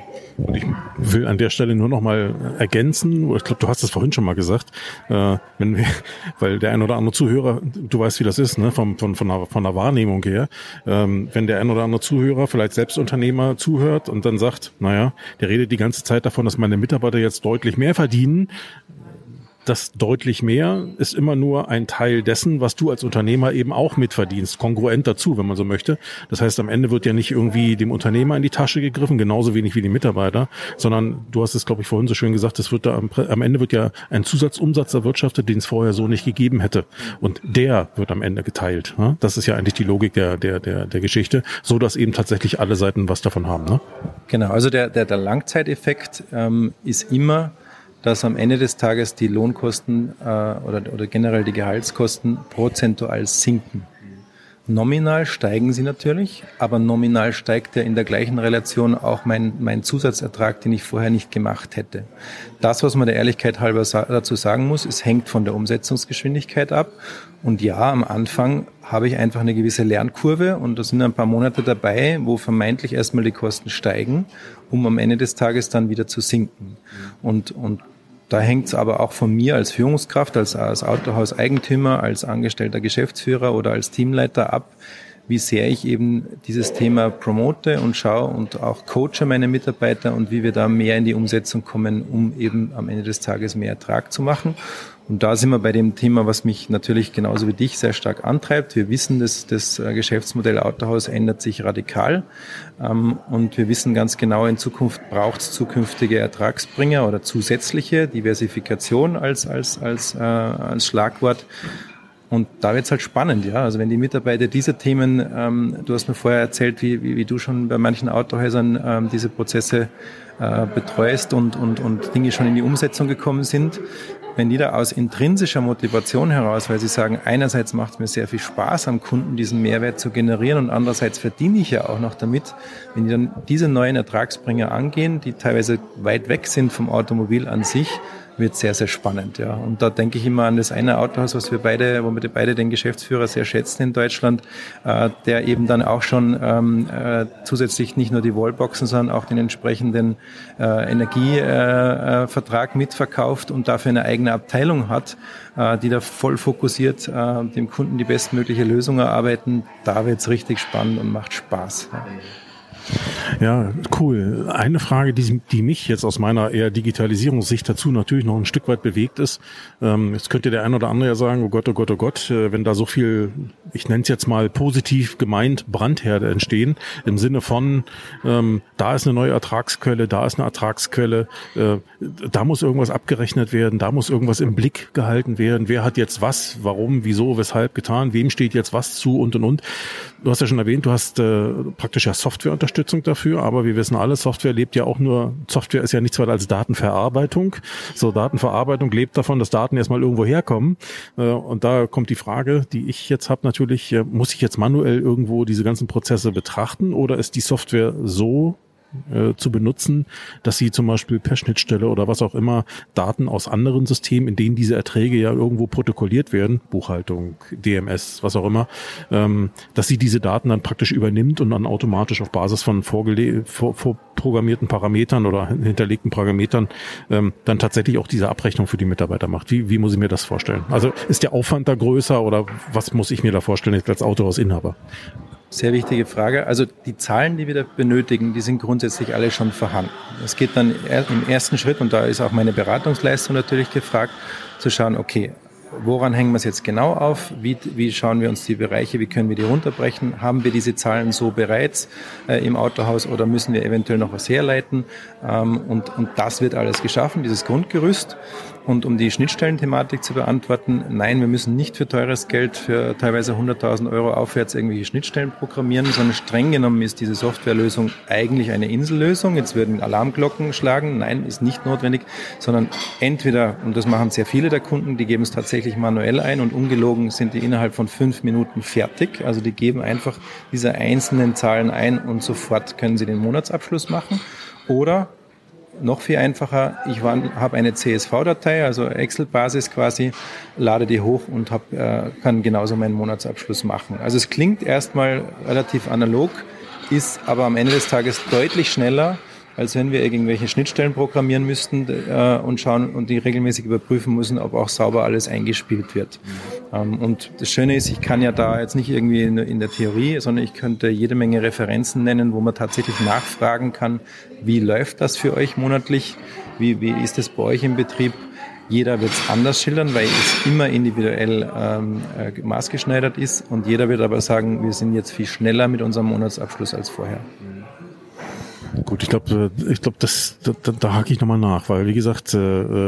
Und ich will an der Stelle nur noch mal ergänzen, ich glaube, du hast es vorhin schon mal gesagt, äh, wenn wir, weil der ein oder andere Zuhörer, du weißt, wie das ist, ne, von, von, von, der, von der Wahrnehmung her, ähm, wenn der ein oder andere Zuhörer, vielleicht Selbstunternehmer zuhört und dann sagt, naja, der redet die ganze Zeit davon, dass meine Mitarbeiter jetzt deutlich mehr verdienen, das deutlich mehr ist immer nur ein Teil dessen, was du als Unternehmer eben auch mitverdienst, kongruent dazu, wenn man so möchte. Das heißt, am Ende wird ja nicht irgendwie dem Unternehmer in die Tasche gegriffen, genauso wenig wie die Mitarbeiter, sondern du hast es, glaube ich, vorhin so schön gesagt, es wird da am, am Ende wird ja ein Zusatzumsatz erwirtschaftet, den es vorher so nicht gegeben hätte. Und der wird am Ende geteilt. Ne? Das ist ja eigentlich die Logik der, der, der, der Geschichte, so dass eben tatsächlich alle Seiten was davon haben. Ne? Genau, also der, der, der Langzeiteffekt ähm, ist immer, dass am Ende des Tages die Lohnkosten äh, oder, oder generell die Gehaltskosten prozentual sinken. Nominal steigen sie natürlich, aber nominal steigt ja in der gleichen Relation auch mein, mein Zusatzertrag, den ich vorher nicht gemacht hätte. Das, was man der Ehrlichkeit halber sa dazu sagen muss, es hängt von der Umsetzungsgeschwindigkeit ab. Und ja, am Anfang habe ich einfach eine gewisse Lernkurve und da sind ein paar Monate dabei, wo vermeintlich erstmal die Kosten steigen, um am Ende des Tages dann wieder zu sinken. Und, und da hängt es aber auch von mir als Führungskraft, als, als Autohaus-Eigentümer, als angestellter Geschäftsführer oder als Teamleiter ab, wie sehr ich eben dieses Thema promote und schaue und auch coache meine Mitarbeiter und wie wir da mehr in die Umsetzung kommen, um eben am Ende des Tages mehr Ertrag zu machen. Und da sind wir bei dem Thema, was mich natürlich genauso wie dich sehr stark antreibt. Wir wissen, dass das äh, Geschäftsmodell Autohaus ändert sich radikal. Ähm, und wir wissen ganz genau, in Zukunft braucht es zukünftige Ertragsbringer oder zusätzliche Diversifikation als, als, als, äh, als Schlagwort. Und da wird's halt spannend, ja. Also wenn die Mitarbeiter diese Themen, ähm, du hast mir vorher erzählt, wie, wie, wie du schon bei manchen Autohäusern ähm, diese Prozesse äh, betreust und, und, und Dinge schon in die Umsetzung gekommen sind wenn die da aus intrinsischer Motivation heraus, weil sie sagen, einerseits macht es mir sehr viel Spaß, am Kunden diesen Mehrwert zu generieren und andererseits verdiene ich ja auch noch damit, wenn die dann diese neuen Ertragsbringer angehen, die teilweise weit weg sind vom Automobil an sich, wird sehr, sehr spannend. Ja. Und da denke ich immer an das eine Autohaus, was wir beide, wo wir beide den Geschäftsführer sehr schätzen in Deutschland, äh, der eben dann auch schon ähm, äh, zusätzlich nicht nur die Wallboxen, sondern auch den entsprechenden äh, Energievertrag mitverkauft und dafür eine eigene Abteilung hat, äh, die da voll fokussiert äh, dem Kunden die bestmögliche Lösung erarbeiten. Da wird's richtig spannend und macht Spaß. Ja. Ja, cool. Eine Frage, die, die mich jetzt aus meiner eher Digitalisierungssicht dazu natürlich noch ein Stück weit bewegt ist. Ähm, jetzt könnte der ein oder andere ja sagen, oh Gott, oh Gott, oh Gott, äh, wenn da so viel, ich nenne es jetzt mal positiv gemeint, Brandherde entstehen, im Sinne von, ähm, da ist eine neue Ertragsquelle, da ist eine Ertragsquelle, äh, da muss irgendwas abgerechnet werden, da muss irgendwas im Blick gehalten werden, wer hat jetzt was, warum, wieso, weshalb getan, wem steht jetzt was zu und und und. Du hast ja schon erwähnt, du hast äh, praktisch ja Software unterstützt Unterstützung dafür, aber wir wissen alle, Software lebt ja auch nur, Software ist ja nichts weiter als Datenverarbeitung. So, Datenverarbeitung lebt davon, dass Daten erstmal irgendwo herkommen. Äh, und da kommt die Frage, die ich jetzt habe natürlich, äh, muss ich jetzt manuell irgendwo diese ganzen Prozesse betrachten oder ist die Software so äh, zu benutzen, dass sie zum Beispiel per Schnittstelle oder was auch immer Daten aus anderen Systemen, in denen diese Erträge ja irgendwo protokolliert werden, Buchhaltung, DMS, was auch immer, ähm, dass sie diese Daten dann praktisch übernimmt und dann automatisch auf Basis von vorgele vor, vorprogrammierten Parametern oder hinterlegten Parametern ähm, dann tatsächlich auch diese Abrechnung für die Mitarbeiter macht. Wie, wie muss ich mir das vorstellen? Also ist der Aufwand da größer oder was muss ich mir da vorstellen jetzt als Autohausinhaber? Sehr wichtige Frage. Also die Zahlen, die wir da benötigen, die sind grundsätzlich alle schon vorhanden. Es geht dann im ersten Schritt, und da ist auch meine Beratungsleistung natürlich gefragt, zu schauen, okay, woran hängen wir es jetzt genau auf? Wie, wie schauen wir uns die Bereiche, wie können wir die runterbrechen? Haben wir diese Zahlen so bereits äh, im Autohaus oder müssen wir eventuell noch was herleiten? Ähm, und, und das wird alles geschaffen, dieses Grundgerüst. Und um die Schnittstellenthematik zu beantworten, nein, wir müssen nicht für teures Geld, für teilweise 100.000 Euro aufwärts irgendwelche Schnittstellen programmieren, sondern streng genommen ist diese Softwarelösung eigentlich eine Insellösung. Jetzt würden Alarmglocken schlagen. Nein, ist nicht notwendig, sondern entweder, und das machen sehr viele der Kunden, die geben es tatsächlich manuell ein und ungelogen sind die innerhalb von fünf Minuten fertig. Also die geben einfach diese einzelnen Zahlen ein und sofort können sie den Monatsabschluss machen. Oder noch viel einfacher. Ich habe eine CSV-Datei, also Excel-Basis quasi, lade die hoch und hab, äh, kann genauso meinen Monatsabschluss machen. Also es klingt erstmal relativ analog, ist aber am Ende des Tages deutlich schneller als wenn wir irgendwelche Schnittstellen programmieren müssten äh, und schauen und die regelmäßig überprüfen müssen, ob auch sauber alles eingespielt wird. Ähm, und das Schöne ist, ich kann ja da jetzt nicht irgendwie in, in, der Theorie, sondern ich könnte jede Menge Referenzen nennen, wo man tatsächlich nachfragen kann, wie läuft das für euch monatlich, wie, wie ist es bei euch im Betrieb. Jeder wird es anders schildern, weil es immer individuell ähm, äh, maßgeschneidert ist und jeder wird aber sagen, wir sind jetzt viel schneller mit unserem Monatsabschluss als vorher. Gut, ich glaube, äh, ich glaube, das da, da, da hake ich nochmal nach, weil wie gesagt, äh,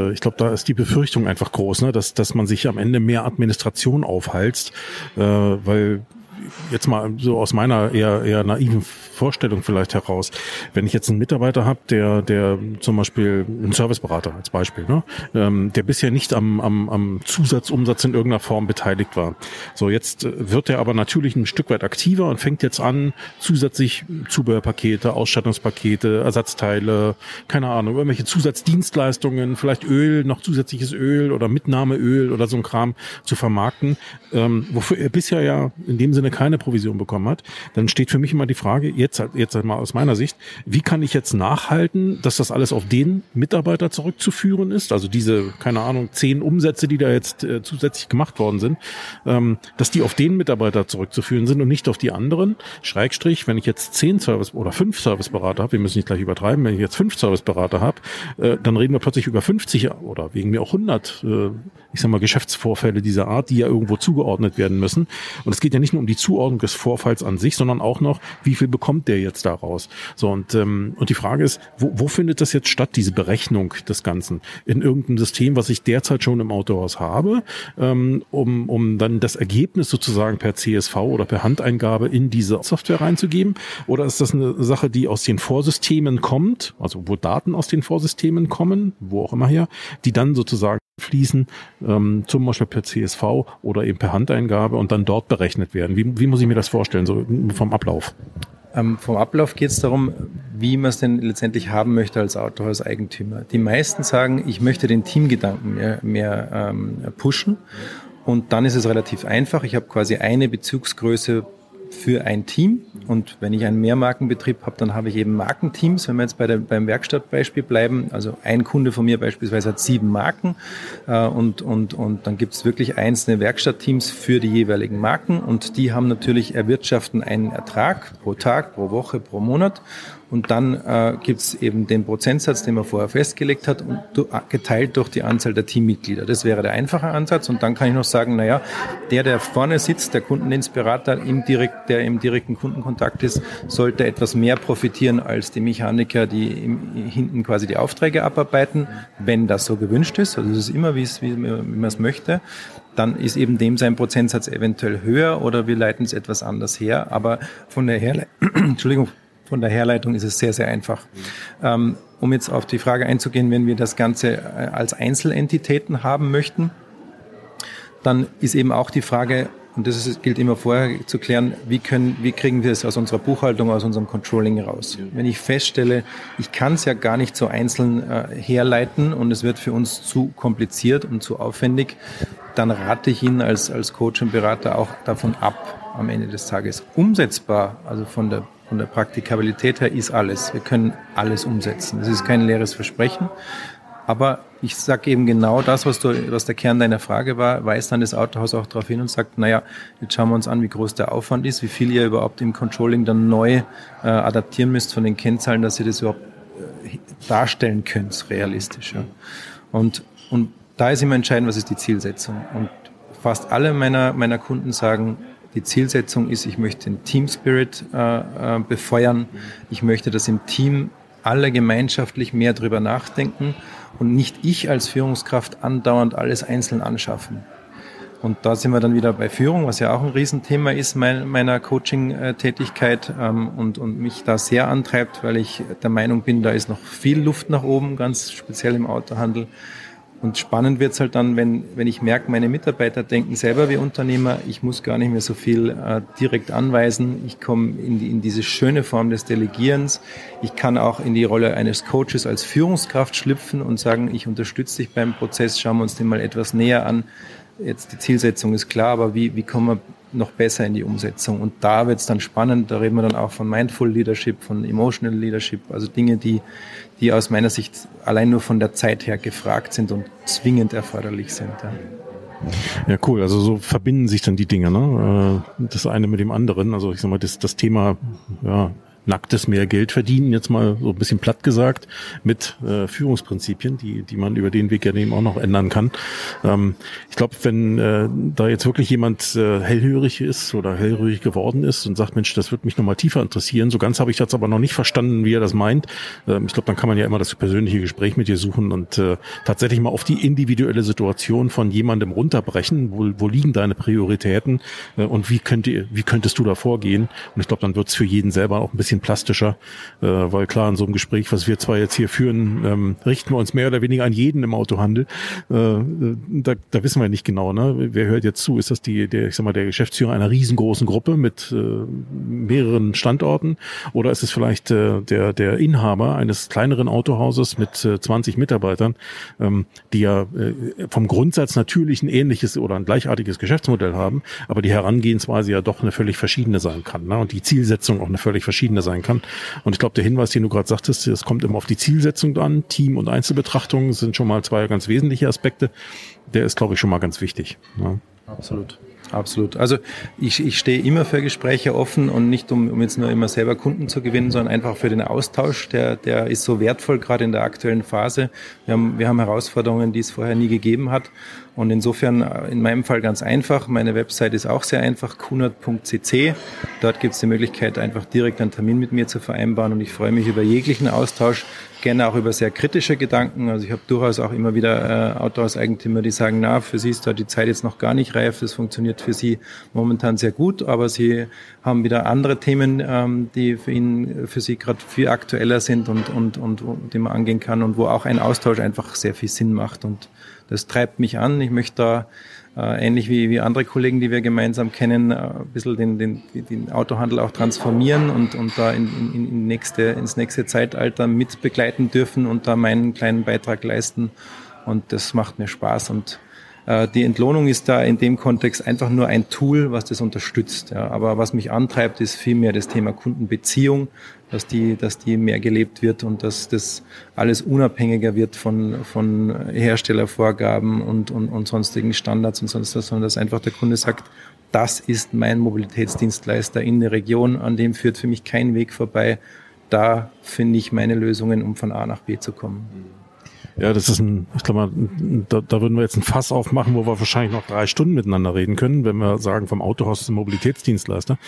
äh, ich glaube, da ist die Befürchtung einfach groß, ne, dass dass man sich am Ende mehr Administration aufhalst, äh, weil jetzt mal so aus meiner eher eher naiven Vorstellung vielleicht heraus. Wenn ich jetzt einen Mitarbeiter habe, der, der zum Beispiel ein Serviceberater als Beispiel, ne, ähm, der bisher nicht am, am, am Zusatzumsatz in irgendeiner Form beteiligt war. So, jetzt wird er aber natürlich ein Stück weit aktiver und fängt jetzt an, zusätzlich Zubehörpakete, Ausstattungspakete, Ersatzteile, keine Ahnung, irgendwelche Zusatzdienstleistungen, vielleicht Öl, noch zusätzliches Öl oder Mitnahmeöl oder so ein Kram zu vermarkten, ähm, wofür er bisher ja in dem Sinne keine Provision bekommen hat, dann steht für mich immer die Frage, jetzt, jetzt einmal aus meiner Sicht, wie kann ich jetzt nachhalten, dass das alles auf den Mitarbeiter zurückzuführen ist? Also diese, keine Ahnung, zehn Umsätze, die da jetzt äh, zusätzlich gemacht worden sind, ähm, dass die auf den Mitarbeiter zurückzuführen sind und nicht auf die anderen. Schrägstrich, wenn ich jetzt zehn Service oder fünf Serviceberater habe, wir müssen nicht gleich übertreiben, wenn ich jetzt fünf Serviceberater habe, äh, dann reden wir plötzlich über 50 oder wegen mir auch 100, äh, ich sag mal, Geschäftsvorfälle dieser Art, die ja irgendwo zugeordnet werden müssen. Und es geht ja nicht nur um die Zuordnung des Vorfalls an sich, sondern auch noch, wie viel bekommt der jetzt daraus? So, und, ähm, und die Frage ist, wo, wo findet das jetzt statt, diese Berechnung des Ganzen? In irgendeinem System, was ich derzeit schon im Autohaus habe, ähm, um, um dann das Ergebnis sozusagen per CSV oder per Handeingabe in diese Software reinzugeben? Oder ist das eine Sache, die aus den Vorsystemen kommt, also wo Daten aus den Vorsystemen kommen, wo auch immer her, die dann sozusagen fließen, ähm, zum Beispiel per CSV oder eben per Handeingabe und dann dort berechnet werden. Wie, wie muss ich mir das vorstellen, so vom Ablauf? Ähm, vom Ablauf geht es darum, wie man es denn letztendlich haben möchte als Autohauseigentümer. Die meisten sagen, ich möchte den Teamgedanken mehr, mehr ähm, pushen und dann ist es relativ einfach. Ich habe quasi eine Bezugsgröße für ein Team. Und wenn ich einen Mehrmarkenbetrieb habe, dann habe ich eben Markenteams. Wenn wir jetzt bei der, beim Werkstattbeispiel bleiben, also ein Kunde von mir beispielsweise hat sieben Marken äh, und, und, und dann gibt es wirklich einzelne Werkstattteams für die jeweiligen Marken und die haben natürlich erwirtschaften einen Ertrag pro Tag, pro Woche, pro Monat und dann äh, gibt es eben den Prozentsatz, den man vorher festgelegt hat, und geteilt durch die Anzahl der Teammitglieder. Das wäre der einfache Ansatz. Und dann kann ich noch sagen, naja, der, der vorne sitzt, der Kundendienstberater, im direkt, der im direkten Kundenkontakt ist, sollte etwas mehr profitieren als die Mechaniker, die im, hinten quasi die Aufträge abarbeiten, wenn das so gewünscht ist. Also es ist immer, wie, man es möchte dann ist eben dem sein Prozentsatz eventuell höher oder wir leiten es etwas anders her. Aber von der Herleitung, Entschuldigung, von der Herleitung ist es sehr, sehr einfach. Ähm, um jetzt auf die Frage einzugehen, wenn wir das Ganze äh, als Einzelentitäten haben möchten, dann ist eben auch die Frage, und das ist, gilt immer vorher zu klären, wie, können, wie kriegen wir es aus unserer Buchhaltung, aus unserem Controlling raus. Wenn ich feststelle, ich kann es ja gar nicht so einzeln äh, herleiten und es wird für uns zu kompliziert und zu aufwendig, dann rate ich Ihnen als, als Coach und Berater auch davon ab, am Ende des Tages. Umsetzbar, also von der von der Praktikabilität her ist alles. Wir können alles umsetzen. Das ist kein leeres Versprechen. Aber ich sage eben genau das, was, du, was der Kern deiner Frage war, weist dann das Autohaus auch darauf hin und sagt, naja, jetzt schauen wir uns an, wie groß der Aufwand ist, wie viel ihr überhaupt im Controlling dann neu äh, adaptieren müsst von den Kennzahlen, dass ihr das überhaupt äh, darstellen könnt, realistisch. Ja. Und, und da ist immer entscheidend, was ist die Zielsetzung. Und fast alle meiner, meiner Kunden sagen, die Zielsetzung ist, ich möchte den Team Spirit äh, äh, befeuern. Ich möchte, dass im Team alle gemeinschaftlich mehr drüber nachdenken und nicht ich als Führungskraft andauernd alles einzeln anschaffen. Und da sind wir dann wieder bei Führung, was ja auch ein Riesenthema ist mein, meiner Coaching-Tätigkeit ähm, und, und mich da sehr antreibt, weil ich der Meinung bin, da ist noch viel Luft nach oben, ganz speziell im Autohandel. Und spannend wird's halt dann, wenn, wenn ich merke, meine Mitarbeiter denken selber wie Unternehmer, ich muss gar nicht mehr so viel äh, direkt anweisen. Ich komme in, die, in diese schöne Form des Delegierens. Ich kann auch in die Rolle eines Coaches als Führungskraft schlüpfen und sagen, ich unterstütze dich beim Prozess, schauen wir uns den mal etwas näher an. Jetzt die Zielsetzung ist klar, aber wie, wie kommen wir noch besser in die Umsetzung? Und da wird's dann spannend, da reden wir dann auch von Mindful Leadership, von Emotional Leadership, also Dinge, die, die aus meiner Sicht allein nur von der Zeit her gefragt sind und zwingend erforderlich sind. Ja. Ja, cool. Also so verbinden sich dann die Dinge, ne? Äh, das eine mit dem anderen. Also ich sag mal, das, das Thema ja, nacktes mehr Geld verdienen, jetzt mal so ein bisschen platt gesagt, mit äh, Führungsprinzipien, die, die man über den Weg ja eben auch noch ändern kann. Ähm, ich glaube, wenn äh, da jetzt wirklich jemand äh, hellhörig ist oder hellhörig geworden ist und sagt, Mensch, das wird mich nochmal tiefer interessieren, so ganz habe ich jetzt aber noch nicht verstanden, wie er das meint. Ähm, ich glaube, dann kann man ja immer das persönliche Gespräch mit dir suchen und äh, tatsächlich mal auf die individuelle Situation von jemandem runterbrechen. Wo, wo liegen deine Prioritäten äh, und wie, könnt ihr, wie könntest du da vorgehen? Und ich glaube, dann wird es für jeden selber auch ein bisschen bisschen plastischer, äh, weil klar, in so einem Gespräch, was wir zwar jetzt hier führen, ähm, richten wir uns mehr oder weniger an jeden im Autohandel. Äh, da, da wissen wir nicht genau, ne? wer hört jetzt zu? Ist das die, der, ich sag mal, der Geschäftsführer einer riesengroßen Gruppe mit äh, mehreren Standorten oder ist es vielleicht äh, der, der Inhaber eines kleineren Autohauses mit äh, 20 Mitarbeitern, ähm, die ja äh, vom Grundsatz natürlich ein ähnliches oder ein gleichartiges Geschäftsmodell haben, aber die Herangehensweise ja doch eine völlig verschiedene sein kann ne? und die Zielsetzung auch eine völlig verschiedene sein kann. Und ich glaube, der Hinweis, den du gerade sagtest, es kommt immer auf die Zielsetzung an. Team- und Einzelbetrachtungen sind schon mal zwei ganz wesentliche Aspekte. Der ist, glaube ich, schon mal ganz wichtig. Ne? Absolut. Absolut. Also ich, ich stehe immer für Gespräche offen und nicht um, um jetzt nur immer selber Kunden zu gewinnen, sondern einfach für den Austausch. Der, der ist so wertvoll, gerade in der aktuellen Phase. Wir haben, wir haben Herausforderungen, die es vorher nie gegeben hat. Und insofern äh, in meinem Fall ganz einfach. Meine Website ist auch sehr einfach, kunert.cc. Dort gibt es die Möglichkeit, einfach direkt einen Termin mit mir zu vereinbaren. Und ich freue mich über jeglichen Austausch, gerne auch über sehr kritische Gedanken. Also ich habe durchaus auch immer wieder äh, Autohauseigentümer, die sagen, na, für sie ist da die Zeit jetzt noch gar nicht reif. Das funktioniert für sie momentan sehr gut, aber sie haben wieder andere Themen, ähm, die für ihn, für sie gerade viel aktueller sind und, und, und, und die man angehen kann und wo auch ein Austausch einfach sehr viel Sinn macht. Und das treibt mich an. Ich möchte da äh, ähnlich wie, wie andere Kollegen, die wir gemeinsam kennen, äh, ein bisschen den, den, den Autohandel auch transformieren und, und da in, in, in nächste, ins nächste Zeitalter mit begleiten dürfen und da meinen kleinen Beitrag leisten. Und das macht mir Spaß und die Entlohnung ist da in dem Kontext einfach nur ein Tool, was das unterstützt. Ja. Aber was mich antreibt, ist vielmehr das Thema Kundenbeziehung, dass die, dass die mehr gelebt wird und dass das alles unabhängiger wird von, von Herstellervorgaben und, und, und sonstigen Standards und sonst was, sondern dass einfach der Kunde sagt, das ist mein Mobilitätsdienstleister in der Region, an dem führt für mich kein Weg vorbei. Da finde ich meine Lösungen, um von A nach B zu kommen. Ja, das ist ein, ich glaube da, da würden wir jetzt ein Fass aufmachen, wo wir wahrscheinlich noch drei Stunden miteinander reden können, wenn wir sagen, vom Autohaus zum Mobilitätsdienstleister.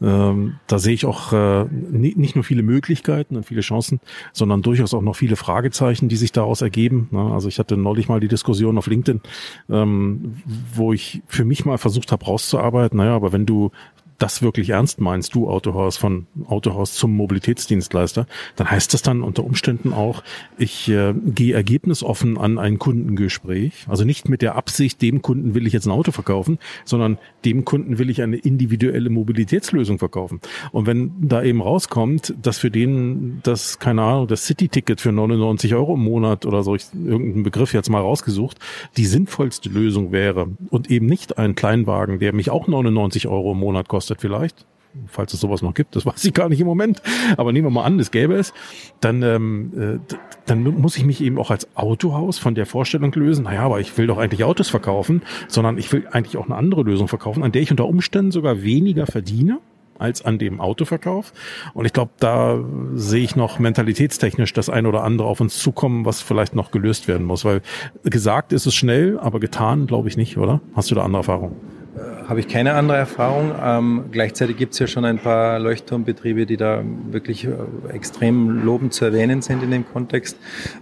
Ähm, da sehe ich auch äh, nicht nur viele Möglichkeiten und viele Chancen, sondern durchaus auch noch viele Fragezeichen, die sich daraus ergeben. Ne? Also ich hatte neulich mal die Diskussion auf LinkedIn, ähm, wo ich für mich mal versucht habe rauszuarbeiten, naja, aber wenn du das wirklich ernst meinst, du Autohaus von Autohaus zum Mobilitätsdienstleister, dann heißt das dann unter Umständen auch, ich äh, gehe ergebnisoffen an ein Kundengespräch. Also nicht mit der Absicht, dem Kunden will ich jetzt ein Auto verkaufen, sondern dem Kunden will ich eine individuelle Mobilitätslösung verkaufen. Und wenn da eben rauskommt, dass für den das, keine Ahnung, das City-Ticket für 99 Euro im Monat oder so, ich, irgendeinen Begriff jetzt mal rausgesucht, die sinnvollste Lösung wäre und eben nicht ein Kleinwagen, der mich auch 99 Euro im Monat kostet, kostet vielleicht, falls es sowas noch gibt, das weiß ich gar nicht im Moment, aber nehmen wir mal an, es gäbe es, dann, ähm, äh, dann muss ich mich eben auch als Autohaus von der Vorstellung lösen, naja, aber ich will doch eigentlich Autos verkaufen, sondern ich will eigentlich auch eine andere Lösung verkaufen, an der ich unter Umständen sogar weniger verdiene als an dem Autoverkauf. Und ich glaube, da sehe ich noch mentalitätstechnisch das ein oder andere auf uns zukommen, was vielleicht noch gelöst werden muss. Weil gesagt ist es schnell, aber getan glaube ich nicht, oder? Hast du da andere Erfahrungen? Habe ich keine andere Erfahrung. Ähm, gleichzeitig gibt es ja schon ein paar Leuchtturmbetriebe, die da wirklich äh, extrem lobend zu erwähnen sind in dem Kontext.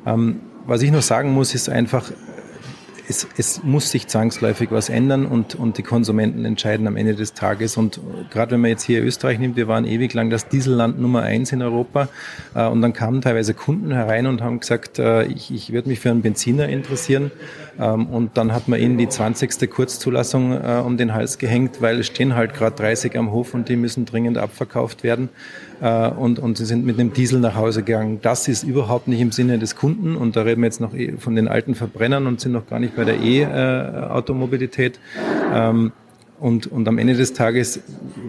Ähm, was ich nur sagen muss, ist einfach, es, es muss sich zwangsläufig was ändern und, und die Konsumenten entscheiden am Ende des Tages. Und gerade wenn man jetzt hier Österreich nimmt, wir waren ewig lang das Dieselland Nummer eins in Europa äh, und dann kamen teilweise Kunden herein und haben gesagt, äh, ich, ich würde mich für einen Benziner interessieren. Ähm, und dann hat man ihnen die 20. Kurzzulassung äh, um den Hals gehängt, weil es stehen halt gerade 30 am Hof und die müssen dringend abverkauft werden. Äh, und, und sie sind mit einem Diesel nach Hause gegangen. Das ist überhaupt nicht im Sinne des Kunden und da reden wir jetzt noch eh von den alten Verbrennern und sind noch gar nicht bei der E-Automobilität. Ähm, und, und am Ende des Tages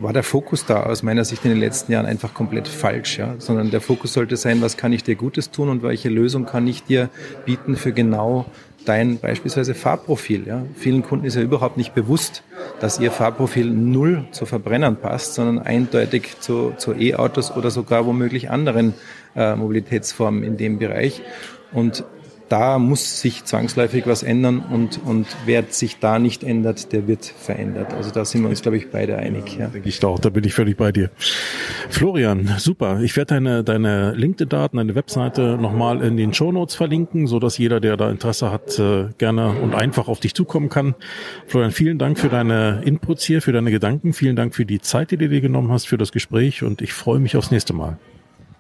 war der Fokus da aus meiner Sicht in den letzten Jahren einfach komplett falsch, ja. Sondern der Fokus sollte sein, was kann ich dir Gutes tun und welche Lösung kann ich dir bieten für genau dein beispielsweise Fahrprofil. Ja. Vielen Kunden ist ja überhaupt nicht bewusst, dass ihr Fahrprofil null zu Verbrennern passt, sondern eindeutig zu, zu E-Autos oder sogar womöglich anderen äh, Mobilitätsformen in dem Bereich. Und da muss sich zwangsläufig was ändern und, und wer sich da nicht ändert, der wird verändert. Also da sind wir uns, glaube ich, beide einig. Ja. Denke ich doch, da bin ich völlig bei dir. Florian, super. Ich werde deine, deine LinkedIn-Daten, deine Webseite nochmal in den Show Notes verlinken, so dass jeder, der da Interesse hat, äh, gerne und einfach auf dich zukommen kann. Florian, vielen Dank für deine Inputs hier, für deine Gedanken. Vielen Dank für die Zeit, die du dir genommen hast, für das Gespräch und ich freue mich aufs nächste Mal.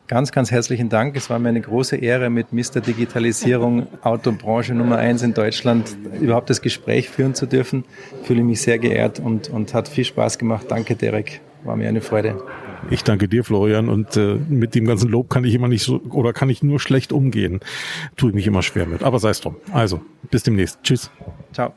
Ganz, ganz herzlichen Dank. Es war mir eine große Ehre, mit Mr. Digitalisierung, Autobranche Nummer eins in Deutschland, überhaupt das Gespräch führen zu dürfen. Ich fühle mich sehr geehrt und, und hat viel Spaß gemacht. Danke, Derek. War mir eine Freude. Ich danke dir, Florian. Und äh, mit dem ganzen Lob kann ich immer nicht so oder kann ich nur schlecht umgehen. Tue ich mich immer schwer mit. Aber sei es drum. Also, bis demnächst. Tschüss. Ciao.